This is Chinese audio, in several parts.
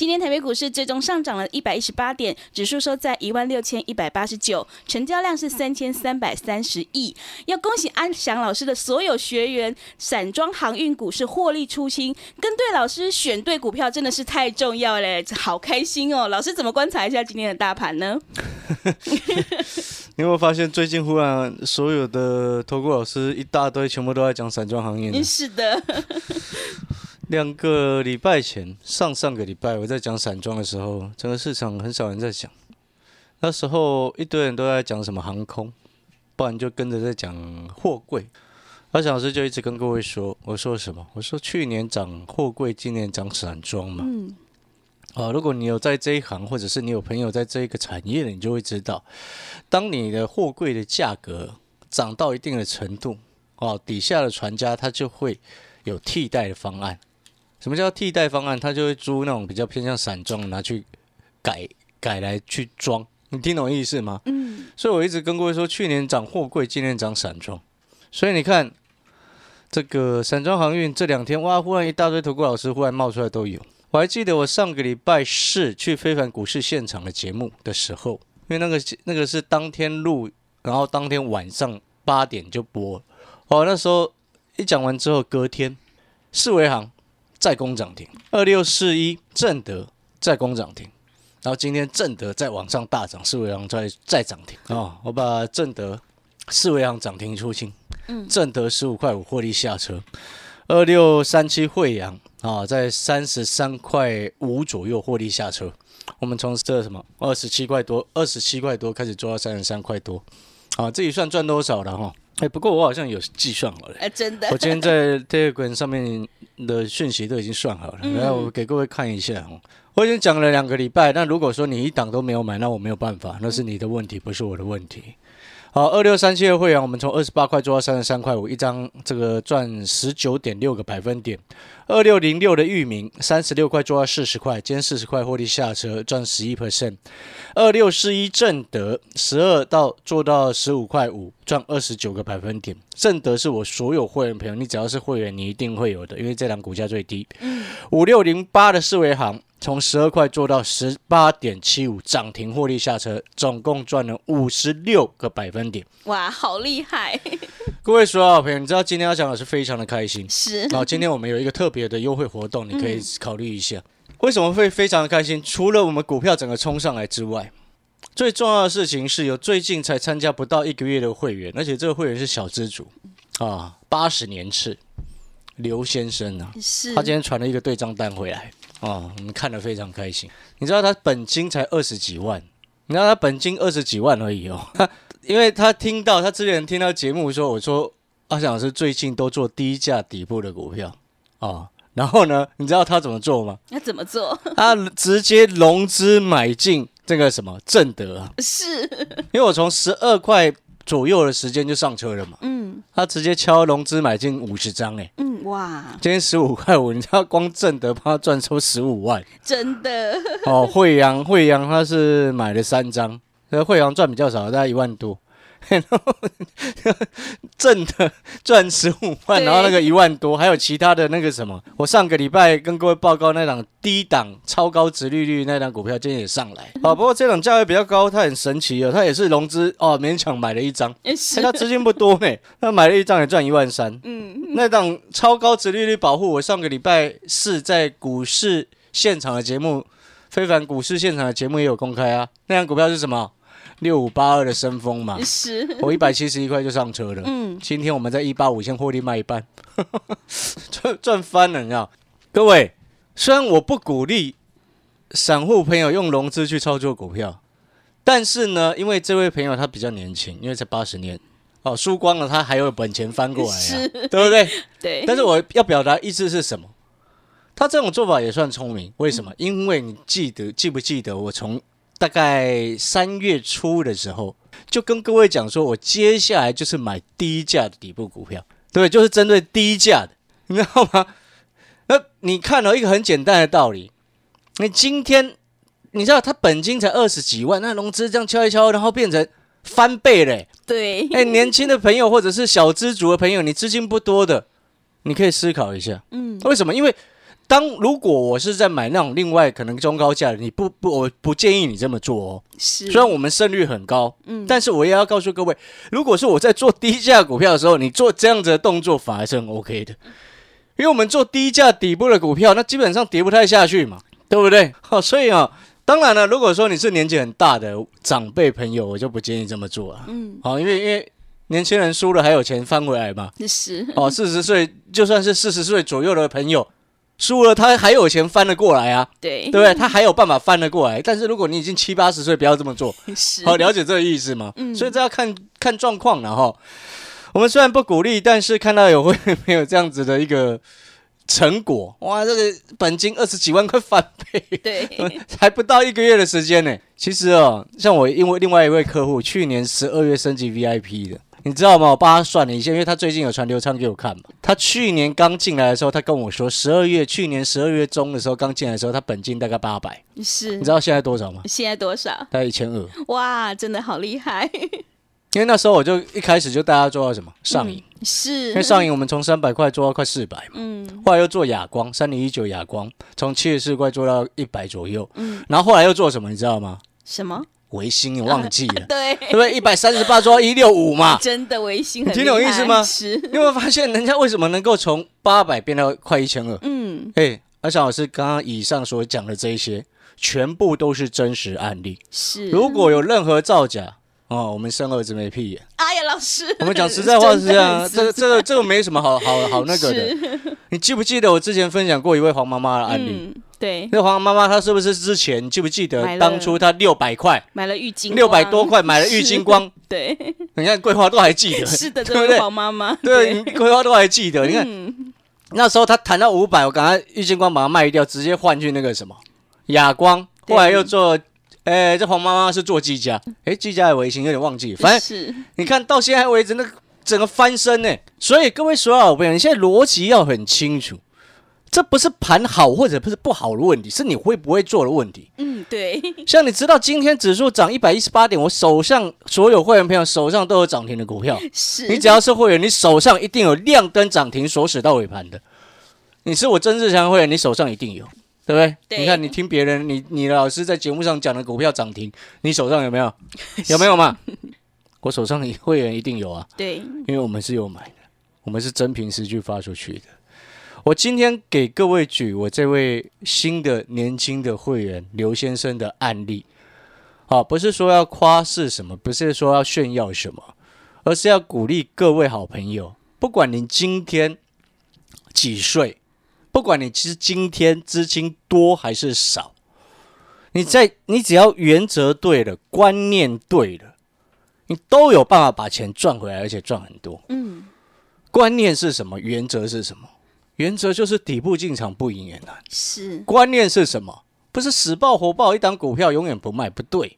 今天台北股市最终上涨了一百一十八点，指数收在一万六千一百八十九，成交量是三千三百三十亿。要恭喜安祥老师的所有学员，散装航运股是获利出清，跟对老师选对股票真的是太重要了，好开心哦！老师怎么观察一下今天的大盘呢？你有没有发现最近忽然所有的投顾老师一大堆，全部都在讲散装航运？是的。两个礼拜前，上上个礼拜我在讲散装的时候，整个市场很少人在讲。那时候一堆人都在讲什么航空，不然就跟着在讲货柜。阿小老师就一直跟各位说，我说什么？我说去年涨货柜，今年涨散装嘛。嗯。啊，如果你有在这一行，或者是你有朋友在这一个产业的，你就会知道，当你的货柜的价格涨到一定的程度，哦，底下的船家他就会有替代的方案。什么叫替代方案？他就会租那种比较偏向散装，拿去改改来去装。你听懂意思吗？嗯。所以我一直跟各位说，去年涨货柜，今年涨散装。所以你看，这个散装航运这两天，哇，忽然一大堆投顾老师忽然冒出来都有。我还记得我上个礼拜四去非凡股市现场的节目的时候，因为那个那个是当天录，然后当天晚上八点就播。哦，那时候一讲完之后，隔天四维行。再攻涨停，二六四一正德再攻涨停，然后今天正德再往上大涨，四维行再再涨停。啊！我把正德四维行涨停出清，嗯，正德十五块五获利下车，二六三七惠阳啊，在三十三块五左右获利下车，我们从这什么？二十七块多，二十七块多开始做到三十三块多，啊，自己算赚多少了哈？哎，不过我好像有计算好了，哎，真的，我今天在 Telegram 上面。的讯息都已经算好了，来我给各位看一下哦。我已经讲了两个礼拜，那如果说你一档都没有买，那我没有办法，那是你的问题，不是我的问题。好，二六三七的会员，我们从二十八块做到三十三块五，一张这个赚十九点六个百分点。二六零六的域名，三十六块做到四十块，今天四十块获利下车，赚十一 percent。二六四一正德，十二到做到十五块五，赚二十九个百分点。正德是我所有会员朋友，你只要是会员，你一定会有的，因为这档股价最低。五六零八的四维行。从十二块做到十八点七五，涨停获利下车，总共赚了五十六个百分点。哇，好厉害！各位所有好朋友，你知道今天要讲的是非常的开心。是。然后今天我们有一个特别的优惠活动，你可以考虑一下。为什么会非常的开心？除了我们股票整个冲上来之外，最重要的事情是有最近才参加不到一个月的会员，而且这个会员是小资主啊，八十年次刘先生啊，是。他今天传了一个对账单回来。哦，我们看得非常开心。你知道他本金才二十几万，你知道他本金二十几万而已哦。因为他听到他之前听到节目说，我说阿翔老师最近都做低价底部的股票啊，然后呢，你知道他怎么做吗？他怎么做？他直接融资买进这个什么正德啊？是，因为我从十二块。左右的时间就上车了嘛，嗯，他直接敲融资买进五十张，哎，嗯，哇，今天十五块五，你知道光正德帮他赚出十五万，真的，哦，惠阳惠阳他是买了三张，那惠阳赚比较少，大概一万多。然后 挣的赚十五万，然后那个一万多，还有其他的那个什么，我上个礼拜跟各位报告那档低档超高值利率那档股票今天也上来，好，不过这档价位比较高，它很神奇哦，它也是融资哦，勉强买了一张，它资金不多呢，他买了一张也赚一万三，嗯，那档超高值利率保护，我上个礼拜四在股市现场的节目，非凡股市现场的节目也有公开啊，那档股票是什么？六五八二的升风嘛，是，我一百七十一块就上车了。嗯，今天我们在一八五先获利卖一半，赚赚翻了，你知道？各位，虽然我不鼓励散户朋友用融资去操作股票，但是呢，因为这位朋友他比较年轻，因为才八十年，哦，输光了他还有本钱翻过来呀，对不对？对，但是我要表达意思是什么？他这种做法也算聪明，为什么？因为你记得记不记得我从大概三月初的时候就跟各位讲说，我接下来就是买低价的底部股票，对，就是针对低价的，你知道吗？那你看到一个很简单的道理，你今天你知道他本金才二十几万，那融资这样敲一敲，然后变成翻倍嘞、对，哎、年轻的朋友或者是小资族的朋友，你资金不多的，你可以思考一下，嗯，为什么？因为当如果我是在买那种另外可能中高价的，你不不，我不建议你这么做哦。是，虽然我们胜率很高，嗯但是我也要告诉各位，如果是我在做低价股票的时候，你做这样子的动作反而是很 OK 的，因为我们做低价底部的股票，那基本上跌不太下去嘛，对不对？好、所以啊，当然了，如果说你是年纪很大的长辈朋友，我就不建议这么做了。嗯，好、因为因为年轻人输了还有钱翻回来嘛。是，哦，四十岁就算是四十岁左右的朋友，输了他还有钱翻得过来啊，对，对不对？他还有办法翻得过来。但是如果你已经七八十岁，不要这么做。好，了解这个意思吗？嗯所以这要看看状况了哈。我们虽然不鼓励，但是看到有会没有这样子的一个成果，哇，这个本金二十几万块翻倍，对，还不到一个月的时间呢。其实哦，像我因为另外一位客户去年十二月升级 VIP 的，你知道吗？我帮他算了一下，因为他最近有传流畅给我看嘛。他去年刚进来的时候，他跟我说，十二月去年十二月中的时候刚进来的时候，他本金大概八百，是你知，道现在多少吗？现在多少？大概一千二。哇，真的好厉害，因为那时候我就一开始就带他做到什么上瘾，是因为，上瘾我们从三百块做到快四百嘛，嗯后来又做哑光，三零一九哑光，从七十四块做到一百左右，嗯，然后后来又做什么，你知道吗？什么？维新，你忘记了，对，对不对？一百三十八抓一六五嘛，真的维新很你听懂意思吗是，你有没有发现人家为什么能够从八百变到快一千二？嗯，哎，阿翔老师刚刚以上所讲的这一些，全部都是真实案例。是。如果有任何造假，哦，我们生儿子没屁眼。哎呀，老师，我们讲实在话是这样，这个这个这个没什么好好好那个的。你记不记得我之前分享过一位黄妈妈的案例？嗯，对，那黄妈妈她是不是之前你记不记得当初她六百块、买了浴巾，六百多，块买了浴巾光？对，你看桂花都还记得，是的，对不对黄妈妈，对，桂花都还记得。你看嗯，那时候她谈到五百，我赶快浴巾光把它卖掉，直接换去那个什么哑光，对后来又做。哎，这黄妈妈是做技嘉，哎，技嘉的微型有点忘记，反正是。你看到现在为止，那个整个翻身呢。所以各位所有好朋友，你现在逻辑要很清楚，这不是盘好或者不是不好的问题，是你会不会做的问题。嗯，对，像你知道今天指数涨一百一十八点，我手上所有会员朋友手上都有涨停的股票，是，你只要是会员，你手上一定有亮灯涨停锁死到尾盘的。你是我曾志强会员，你手上一定有，对不对？对你看你听别人，你你的老师在节目上讲的股票涨停，你手上有没有？有没有嘛？我手上的会员一定有啊。对，因为我们是有买的，我们是真凭实据发出去的。我今天给各位举我这位新的年轻的会员刘先生的案例，好，不是说要夸是什么，不是说要炫耀什么，而是要鼓励各位好朋友，不管您今天几岁，不管你其实今天资金多还是少，你在你只要原则对了，观念对了。你都有办法把钱赚回来，而且赚很多。嗯，观念是什么？原则是什么？原则就是底部进场不赢也难。是，观念是什么？不是死抱活抱一档股票永远不卖，不对。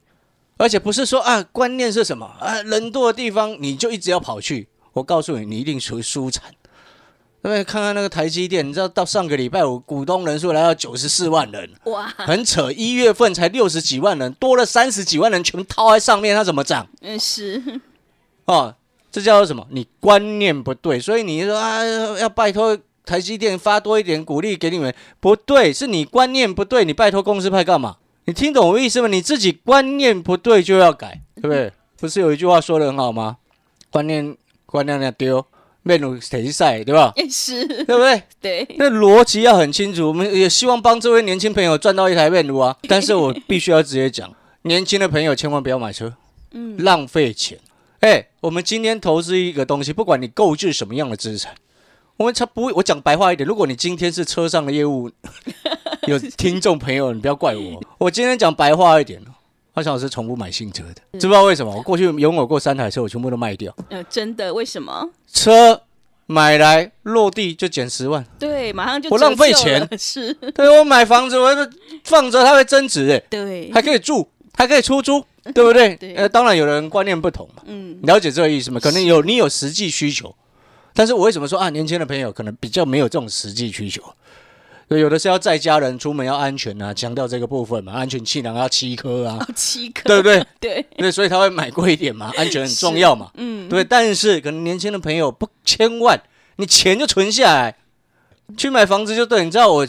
而且不是说啊，观念是什么啊？人多的地方你就一直要跑去。我告诉你，你一定属于输惨。对不对？看看那个台积电，你知道到上个礼拜五股东人数来到九十四万人，哇，很扯。一月份才六十几万人，多了三十几万人全部套在上面，它怎么涨？嗯，是，哦，这叫做什么？你观念不对，所以你说啊，要拜托台积电发多一点鼓励给你们，不对，是你观念不对，你拜托公司派干嘛？你听懂我意思吗？你自己观念不对就要改，对不对？不是有一句话说的很好吗？观念观念要丢，面如谁赛，对吧？也 是，对不对？对，那逻辑要很清楚。我们也希望帮这位年轻朋友赚到一台面炉啊，但是我必须要直接讲，年轻的朋友千万不要买车。嗯，浪费钱。哎、我们今天投资一个东西，不管你购置什么样的资产，我们才不会。我讲白话一点，如果你今天是车上的业务，有听众朋友，你不要怪我。我今天讲白话一点阿翔老师从不买新车的，知不知道为什么？我过去拥有过三台车，我全部都卖掉。呃，真的？为什么？车买来落地就减十万，对，马上就我浪费钱是，对我买房子，我放着它会增值，哎，对，还可以住，还可以出租，对不对？对呃，当然有人观念不同嘛，嗯，了解这个意思吗？可能有你有实际需求，但是我为什么说啊，年轻的朋友可能比较没有这种实际需求？对，有的是要在家人出门要安全啊，强调这个部分嘛，安全气囊要七颗啊，哦，七颗，对不对？对，对，所以他会买贵一点嘛，安全很重要嘛，嗯，对。但是可能年轻的朋友不，千万你钱就存下来，去买房子就对。你知道我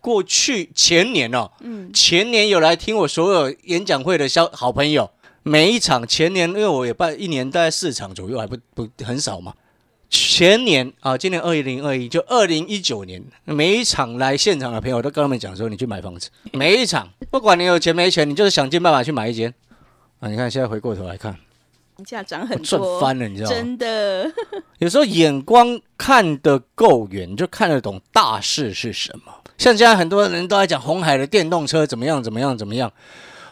过去前年哦，嗯，前年有来听我所有演讲会的小好朋友，每一场前年因为我也办一年大概四场左右，还不不很少嘛。前年啊，今年二零二一就二零一九年，每一场来现场的朋友都跟他们讲说，你去买房子，每一场不管你有钱没钱，你就是想尽办法去买一间啊。你看现在回过头来看，房价涨我很多，赚翻了，你知道吗？真的，有时候眼光看得够远，你就看得懂大势是什么。像现在很多人都在讲红海的电动车怎么样怎么样怎么样，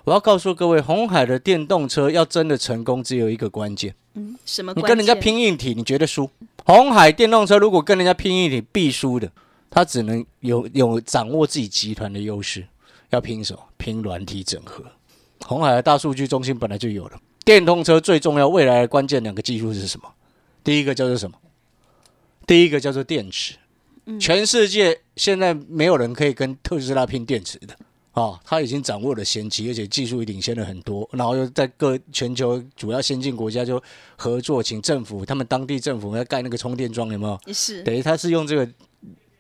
我要告诉各位，红海的电动车要真的成功，只有一个关键，嗯，什么？你跟人家，拼硬体，你觉得输？红海电动车如果跟人家拼一点，必输的。他只能有有掌握自己集团的优势，要拼什么？拼软体整合。红海的大数据中心本来就有了。电动车最重要，未来的关键两个技术是什么？第一个叫做什么？第一个叫做电池。全世界现在没有人可以跟特斯拉拼电池的啊，他已经掌握了先机，而且技术领先了很多，然后又在各全球主要先进国家就合作，请政府他们当地政府要盖那个充电桩，有没有？是，等于他是用这个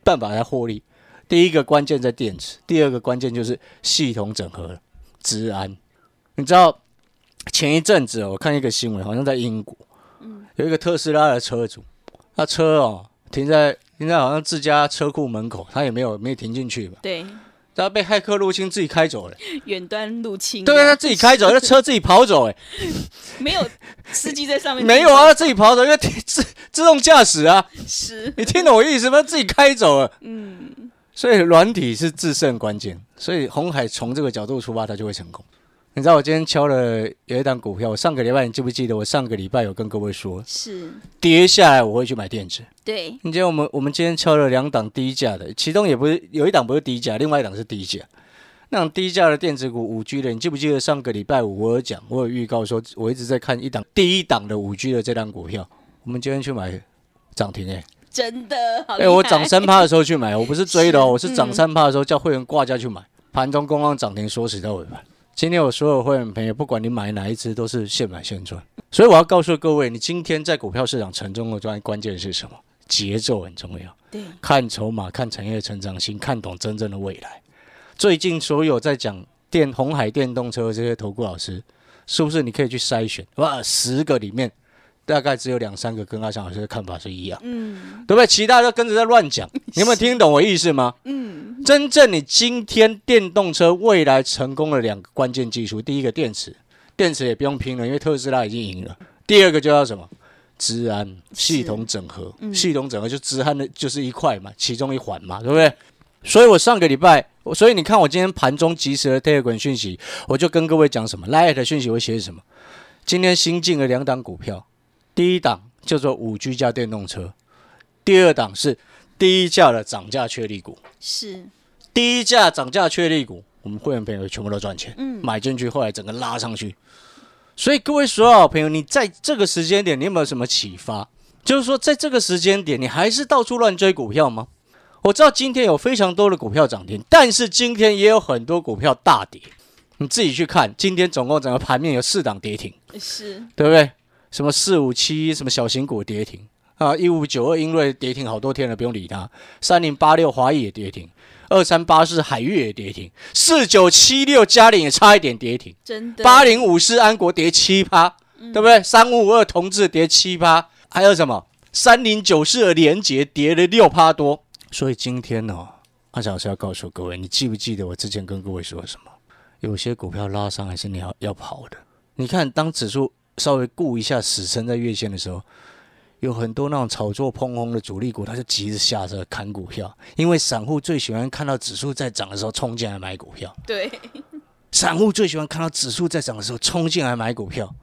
办法来获利。第一个关键在电池，第二个关键就是系统整合、治安。你知道前一阵子哦我看一个新闻，好像在英国，有一个特斯拉的车主，他车哦停在停在好像自家车库门口，他也没有没有停进去吧，对，他被骇客入侵自己开走了，远端入侵，对啊，他自己开走，那车自己跑走，哎，没有司机在上面，没有啊，，他自己跑走，因为自自动驾驶啊，是，你听懂我意思吗？自己开走了。嗯，所以软体是制胜关键，所以红海从这个角度出发，它就会成功。你知道我今天敲了有一档股票，我上个礼拜你记不记得？我上个礼拜有跟各位说，是，跌下来我会去买电子。对，你今天我们我们今天敲了两档低价的，其中也不是有一档不是低价，另外一档是低价。那种低价的电子股五 G 的，你记不记得上个礼拜五我有讲，我有预告说，我一直在看一档第一档的五 G 的这档股票，我们今天去买涨停哎、真的好哎、厉害，我涨三趴的时候去买，我不是追的哦，是 我是涨三趴的时候叫会员挂价去买，盘中公告涨停说死在尾盘。今天我所有会员朋友，不管你买哪一只，都是现买现赚。所以我要告诉各位，你今天在股票市场成功的关关键是什么？节奏很重要，对，看筹码，看产业成长性，看懂真正的未来。最近所有在讲电红海电动车这些投顾老师，是不是你可以去筛选？哇，十个里面大概只有两三个跟阿翔老师的看法是一样。嗯对不对？其他都跟着在乱讲，你有没有听懂我意思吗？嗯，真正你今天电动车未来成功的两个关键技术，第一个电池，电池也不用拼了，因为特斯拉已经赢了。第二个就要什么？治安系统整合，系统整合就治安的就是一块嘛，其中一环嘛，对不对？所以我上个礼拜，所以你看我今天盘中及时的 Telegram 讯息，我就跟各位讲什么 Light 的讯息会写什么。今天新进了两档股票，第一档叫做五 G 加电动车，第二档是低价的涨价确立股。是，低价涨价确立股，我们会员朋友全部都赚钱，嗯买进去，后来整个拉上去。所以各位所有好朋友，你在这个时间点，你有没有什么启发？就是说，在这个时间点，你还是到处乱追股票吗？我知道今天有非常多的股票涨停，但是今天也有很多股票大跌。你自己去看，今天总共整个盘面有四档跌停，是，对不对？什么四五七什么小型股跌停啊，一五九二英瑞跌停好多天了，不用理它。三零八六华谊也跌停，二三八四海域也跌停，四九七六嘉陵也差一点跌停，真的，八零五四安国跌七趴，对不对？三五五二同志跌七趴，还有什么三零九四的连捷跌了六趴多。所以今天呢、阿小老师要告诉各位，你记不记得我之前跟各位说什么？有些股票拉上还是你要要跑的。你看，当指数稍微顾一下死撑在月线的时候，有很多那种炒作碰轰的主力股，他就急着下车砍股票，因为散户最喜欢看到指数在涨的时候冲进来买股票。对，散户最喜欢看到指数在涨的时候冲进来买股票。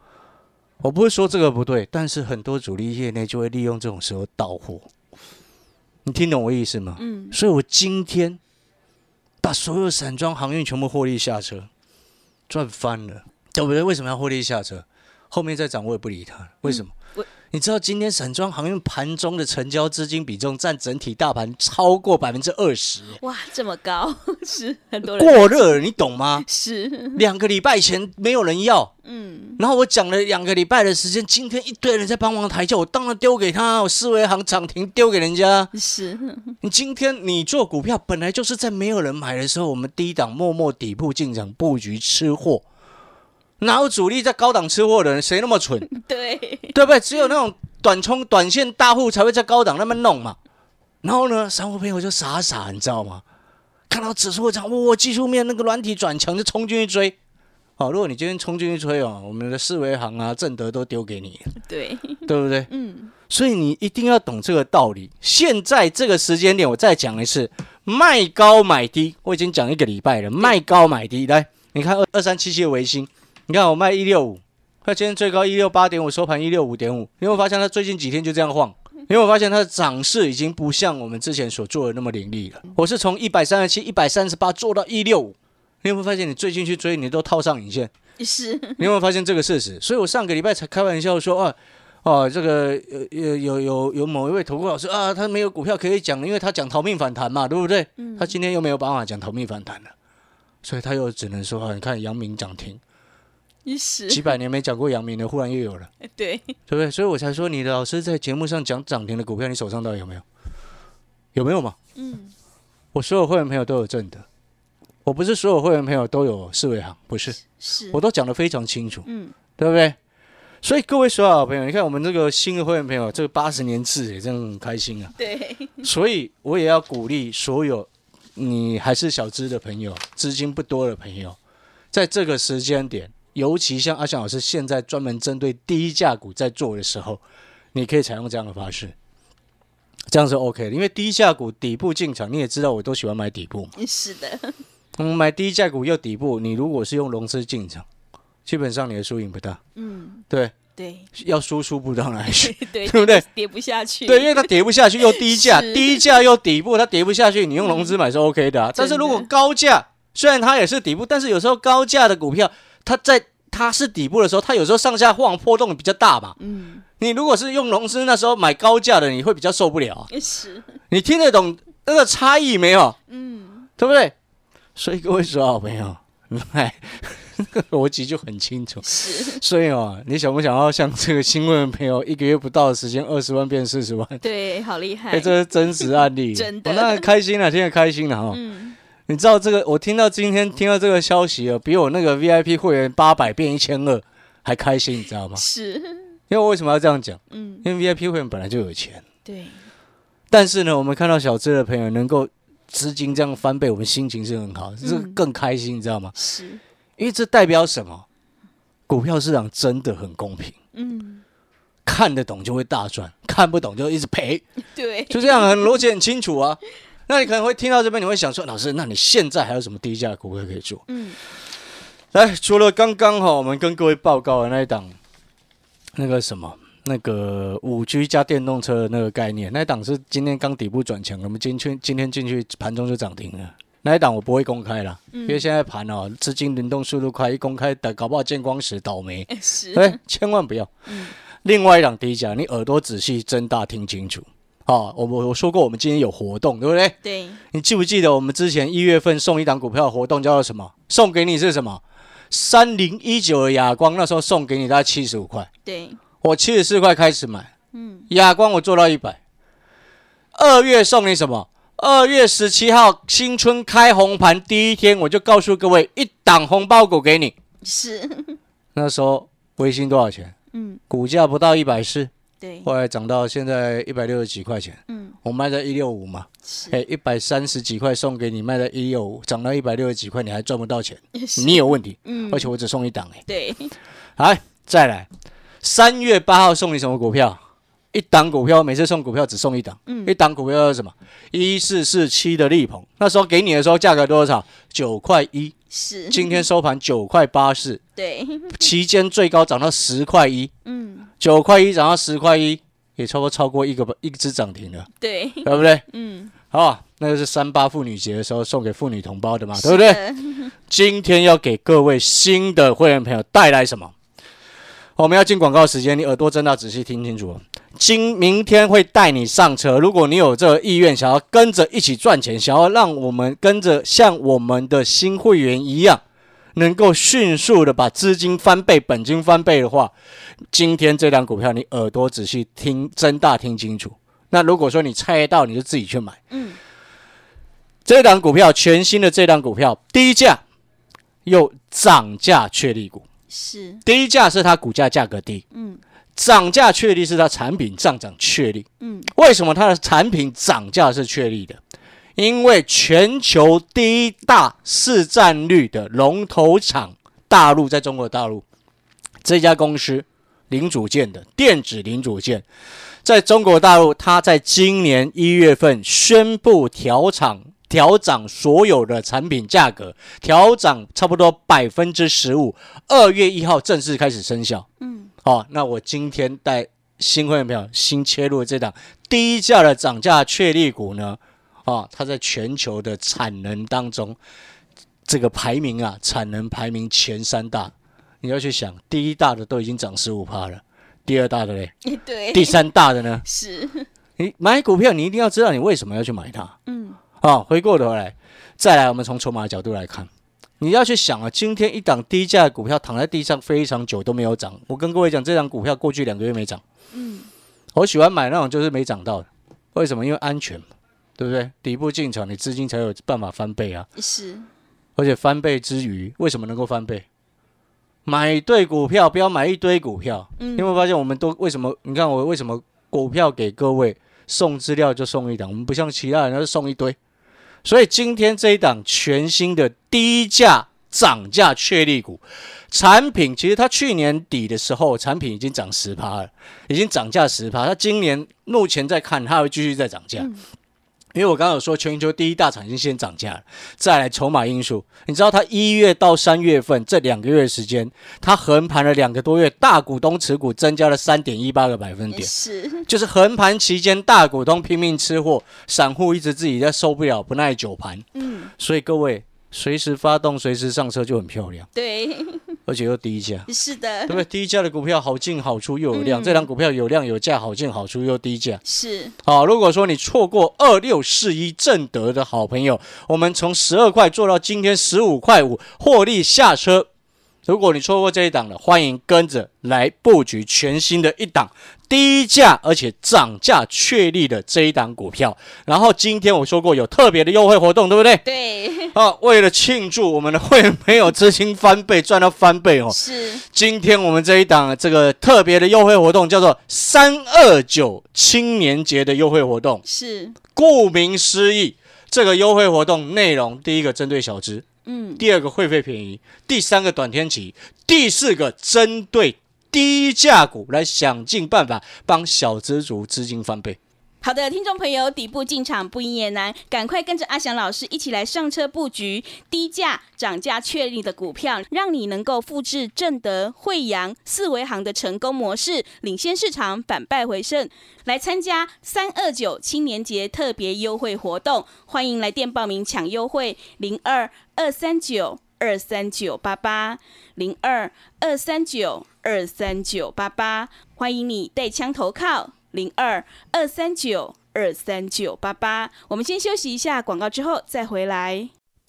我不会说这个不对，但是很多主力业内就会利用这种时候到货。你听懂我意思吗？嗯，所以我今天把所有散装航运全部获利下车，赚翻了，对不对？为什么要获利下车？后面再涨我也不理他，为什么？我你知道今天散装航运盘中的成交资金比重占整体大盘超过百分之二十，哇，这么高，是很多人。过热了，你懂吗？是，两个礼拜前没有人要，嗯，然后我讲了两个礼拜的时间，今天一堆人在帮忙抬轿，我当然丢给他，我四维行涨停丢给人家。是，你今天你做股票，本来就是在没有人买的时候，我们低档默默底部进场布局吃货，哪有主力在高档吃货的人？谁那么蠢？对，对不对？只有那种短冲短线大户才会在高档那么弄嘛。然后呢，散户朋友就傻傻，你知道吗？看到指数涨，哇，技术面那个软体转强就冲进去追。好，如果你今天冲进去追哦，我们的四维行啊、正德都丢给你，对，对不对？嗯，所以你一定要懂这个道理。现在这个时间点，我再讲一次，卖高买低，我已经讲一个礼拜了，卖高买低。来，你看二二三七七的维新，你看我卖一六五，它今天最高一六八点五，收盘一六五点五。你有没有发现它最近几天就这样晃？你有没有发现它的涨势已经不像我们之前所做的那么凌厉了？我是从一百三十七、一百三十八做到一六五。你有没有发现，你最近去追，你都套上影线？是，你有没有发现这个事实？所以我上个礼拜才开玩笑说啊，哦，这个有有有有有某一位投顾老师啊，他没有股票可以讲，因为他讲逃命反弹嘛，对不对？他今天又没有办法讲逃命反弹了，所以他又只能说啊，你看阳明涨停，是，几百年没讲过阳明的，忽然又有了，对，对不对？所以我才说你的老师在节目上讲涨停的股票，你手上到底有没有？有没有嘛？嗯，我所有会员朋友都有正的，我不是所有会员朋友都有四维行，不是，是，我都讲得非常清楚。嗯，对不对？所以各位所有好朋友，你看我们这个新的会员朋友，这个八十年制也真的很开心啊。对，所以我也要鼓励所有你还是小资的朋友，资金不多的朋友，在这个时间点，尤其像阿翔老师现在专门针对低价股在做的时候，你可以采用这样的方式，这样是 OK 的。因为低价股底部进场，你也知道我都喜欢买底部嘛。是的，嗯，买低价股又底部，你如果是用融资进场，基本上你的输赢不大。嗯，对，对，要输输不到哪里去。对，对不对？跌不下去，对，因为它跌不下去，又低价，低价又底部，它跌不下去，你用融资买是 OK 的、啊。但是如果高价，虽然它也是底部，但是有时候高价的股票，它在它是底部的时候，它有时候上下晃波动比较大嘛。嗯，你如果是用融资那时候买高价的，你会比较受不了啊。是，你听得懂那个差异没有？嗯，对不对？所以各位说好朋友，哎，那个 逻辑就很清楚。是，所以哦，你想不想要像这个新闻朋友，一个月不到的时间，二十万变四十万？对，好厉害，哎、这是真实案例，真的我那开心了，听得开心了哈。嗯，你知道这个，我听到今天听到这个消息哦，比我那个 VIP 会员八百变一千二还开心，你知道吗？是，因为我为什么要这样讲？嗯，因为 VIP 会员本来就有钱，对，但是呢，我们看到小资的朋友能够资金这样翻倍，我们心情是很好，这嗯更开心，你知道吗？是，因为这代表什么？股票市场真的很公平，嗯，看得懂就会大赚，看不懂就一直赔。对，就这样，很逻辑很清楚啊。那你可能会听到这边，你会想说，老师，那你现在还有什么低价股票可以做？嗯，来，除了刚刚哈，我们跟各位报告的那一档，那个什么，那个五 G 加电动车的那个概念，那一档是今天刚底部转强，我们今天今天进去盘中就涨停了。那一档我不会公开啦，嗯因为现在盘哦，资金轮动速度快，一公开的搞不好见光死倒霉。是，对，千万不要。嗯另外一档低价，你耳朵仔细睁大听清楚。好，我我我说过，我们今天有活动，对不对？对，你记不记得我们之前一月份送一档股票的活动叫做什么？送给你是什么？三零一九的亚光，那时候送给你大概七十五块，对，我七十四块开始买，嗯，亚光我做到一百。二月送你什么？二月十七号新春开红盘第一天，我就告诉各位，一档红包股给你。是，那时候微星多少钱？嗯，股价不到一百四，对，后来涨到现在一百六十几块钱，嗯，我卖在一六五嘛，是，哎，一百三十几块送给你，卖在一六五，涨到一百六十几块，你还赚不到钱，你有问题。嗯，而且我只送一档哎，对，来再来，三月八号送你什么股票？一档股票每次送股票只送一档，嗯。一档股票是什么？一四四七的力鹏，那时候给你的时候价格多少？九块一，是，今天收盘九块八四，对，期间最高涨到十块一，嗯，九块一涨到十块一，也差不多超过一个一只涨停了，对，对不对？嗯，好，那就是三八妇女节的时候送给妇女同胞的嘛，对不对？今天要给各位新的会员朋友带来什么？我们要进广告时间，你耳朵睁大，仔细听清楚哦。今明天会带你上车，如果你有这个意愿，想要跟着一起赚钱，想要让我们跟着像我们的新会员一样，能够迅速的把资金翻倍、本金翻倍的话，今天这档股票你耳朵仔细听，睁大听清楚。那如果说你猜到，你就自己去买。嗯，这档股票全新的这档股票低价又涨价确立股，是，低价是它股价价格低，嗯涨价确立是它产品上涨确立。嗯，为什么它的产品涨价是确立的？因为全球第一大市占率的龙头厂大陆，在中国大陆这家公司零组件的电子零组件，在中国大陆，它在今年一月份宣布调厂。调涨所有的产品价格，调涨差不多百分之十五，二月一号正式开始生效。嗯，好、那我今天带新会员朋友新切入的这档低价的涨价确立股呢，啊，它在全球的产能当中，这个排名啊，产能排名前三大，你要去想，第一大的都已经涨十五趴了，第二大的嘞，对，第三大的呢？是，你买股票，你一定要知道你为什么要去买它。嗯，哦，回过头来，再来，我们从筹码的角度来看，你要去想啊，今天一档低价的股票躺在地上非常久都没有涨。我跟各位讲，这档股票过去两个月没涨。嗯，我喜欢买那种就是没涨到的，为什么？因为安全嘛，对不对？底部进场，你资金才有办法翻倍啊。是，而且翻倍之余，为什么能够翻倍？买对股票，不要买一堆股票。嗯你有没有发现，我们都为什么？你看我为什么股票给各位送资料就送一档，我们不像其他人，他是送一堆。所以今天这一档全新的低价涨价确立股产品，其实它去年底的时候产品已经涨十趴了，已经涨价十趴。它今年目前在看，它会继续再涨价。嗯因为我刚刚有说，全球第一大厂已经先涨价了，再来筹码因素。你知道它一月到三月份这两个月的时间，它横盘了两个多月，大股东持股增加了三点一八个百分点，是，就是横盘期间大股东拼命吃货，散户一直自己在受不了，不耐久盘。嗯，所以各位随时发动，随时上车就很漂亮，对，而且又低价。是的对不，对？低价的股票好进好出又有量，嗯这张股票有量有价，好进好出又低价。是，好，如果说你错过二六四一正德的好朋友，我们从十二块做到今天十五块五，获利下车。如果你错过这一档了，欢迎跟着来布局全新的一档低价而且涨价确立的这一档股票。然后今天我说过有特别的优惠活动，对不对？对，啊，为了庆祝我们的会员朋友资金翻倍赚到翻倍哦，是，今天我们这一档这个特别的优惠活动叫做三二九青年节的优惠活动。是，顾名思义，这个优惠活动内容，第一个针对小资，嗯，第二个会费便宜，第三个短天期，第四个针对低价股来想尽办法帮小资族资金翻倍。好的，听众朋友，底部进场不赢也难，赶快跟着阿翔老师一起来上车布局低价涨价确立的股票，让你能够复制正德、惠阳四维行的成功模式，领先市场，反败为胜。来参加三二九青年节特别优惠活动，欢迎来电报名抢优惠，零二二三九二三九八八零二二三九二三九八八，欢迎你带枪投靠。零二二三九二三九八八。我们先休息一下广告，之后再回来。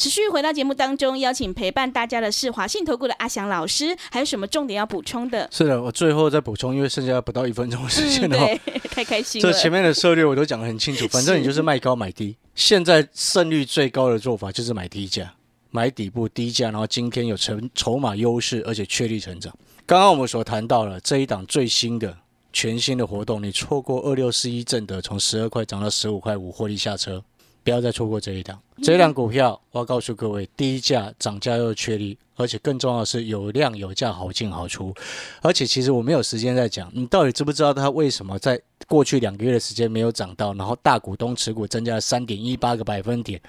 持续回到节目当中，邀请陪伴大家的是华信投顾的阿翔老师，还有什么重点要补充的？是的，我最后再补充，因为剩下不到一分钟的时间了、哦。对，太开心了。这前面的策略我都讲得很清楚，反正你就是卖高买低。现在胜率最高的做法就是买低价，买底部低价，然后今天有成筹码优势，而且确立成长。刚刚我们所谈到了这一档最新的全新的活动，你错过二六四一正德从十二块涨到十五块五获利下车，不要再错过这一档。这一档股票，我要告诉各位，低价涨价又确立，而且更重要的是有量有价，好进好出。而且其实我没有时间在讲，你到底知不知道它为什么在过去两个月的时间没有涨到，然后大股东持股增加了三点一八个百分点？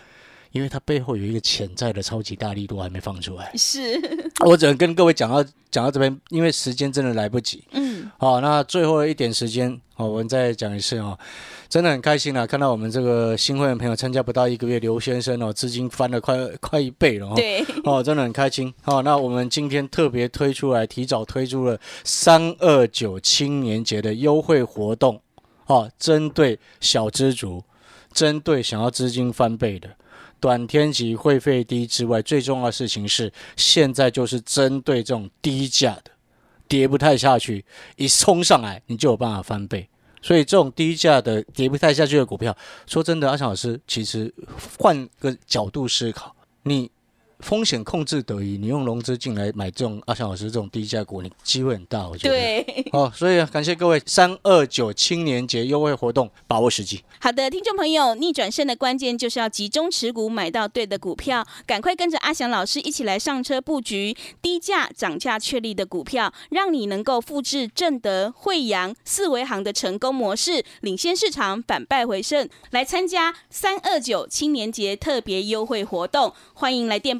因为它背后有一个潜在的超级大力度还没放出来。是，我只能跟各位讲到讲到这边，因为时间真的来不及。嗯，好，那最后一点时间，哦，我们再讲一次哦，真的很开心啊，看到我们这个新会员朋友参加不到一个月，刘先生哦，资金翻了快快一倍了哦。对，哦，真的很开心。好、那我们今天特别推出来，提早推出了三二九青年节的优惠活动，哦，针对小资族，针对想要资金翻倍的。短天期会费低之外，最重要的事情是，现在就是针对这种低价的，跌不太下去，一冲上来你就有办法翻倍。所以这种低价的跌不太下去的股票，说真的，阿强老师其实换个角度思考，你风险控制得宜，你用融资进来买这种阿翔老师这种低价股，你机会很大，我觉得。对。好、所以啊感谢各位三二九青年节优惠活动，把握时机。好的，听众朋友，逆转胜的关键就是要集中持股，买到对的股票，赶快跟着阿翔老师一起来上车布局低价涨价确立的股票，让你能够复制正德、惠阳、四维行的成功模式，领先市场，反败回胜。来参加三二九青年节特别优惠活动，欢迎来电